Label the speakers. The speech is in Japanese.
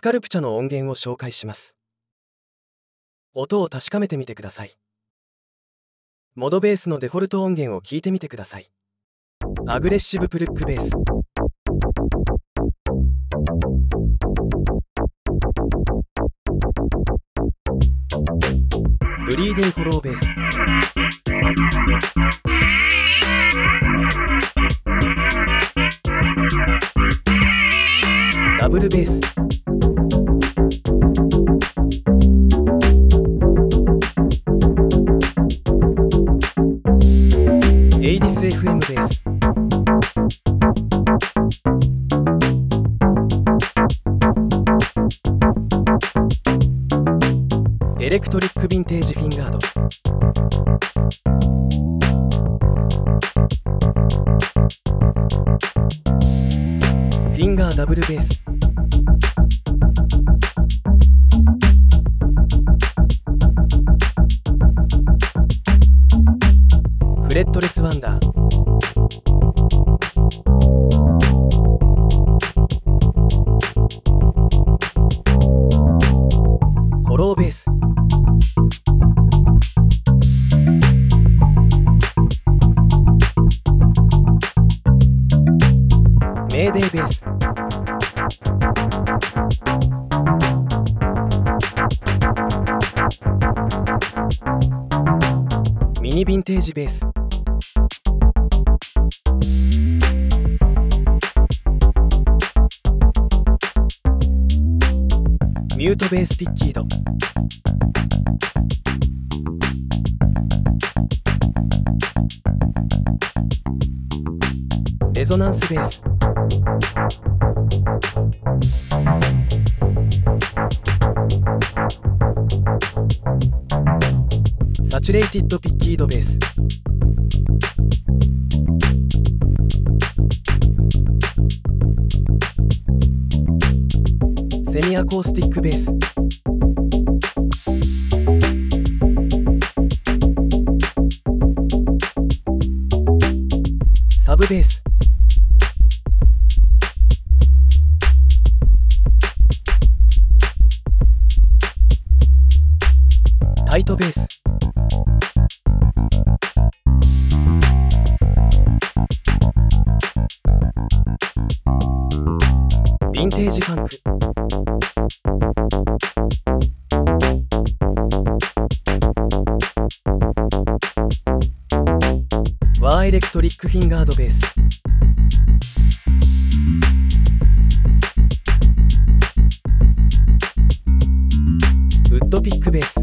Speaker 1: Sculpture の音源を紹介します。音を確かめてみてください。 Mod Bass のデフォルト音源を聞いてみてください。 Aggressive Pluck Bass。 Breathing Hollow Bass。ダブルベース。エイディス FM ベースエレクトリックヴィンテージフィンガード。フィンガーダブルベース。フレットレスワンダー。ホローベース。メーデーベース。ミニヴィンテージベース。ミュートベースピッキード。レゾナンスベース。サチュレイティッドピッキードベース。セミアコースティックベース。サブベース。タイトベース。ヴィンテージファンク。イレクトリックフィンガードベース。ウッドピックベース。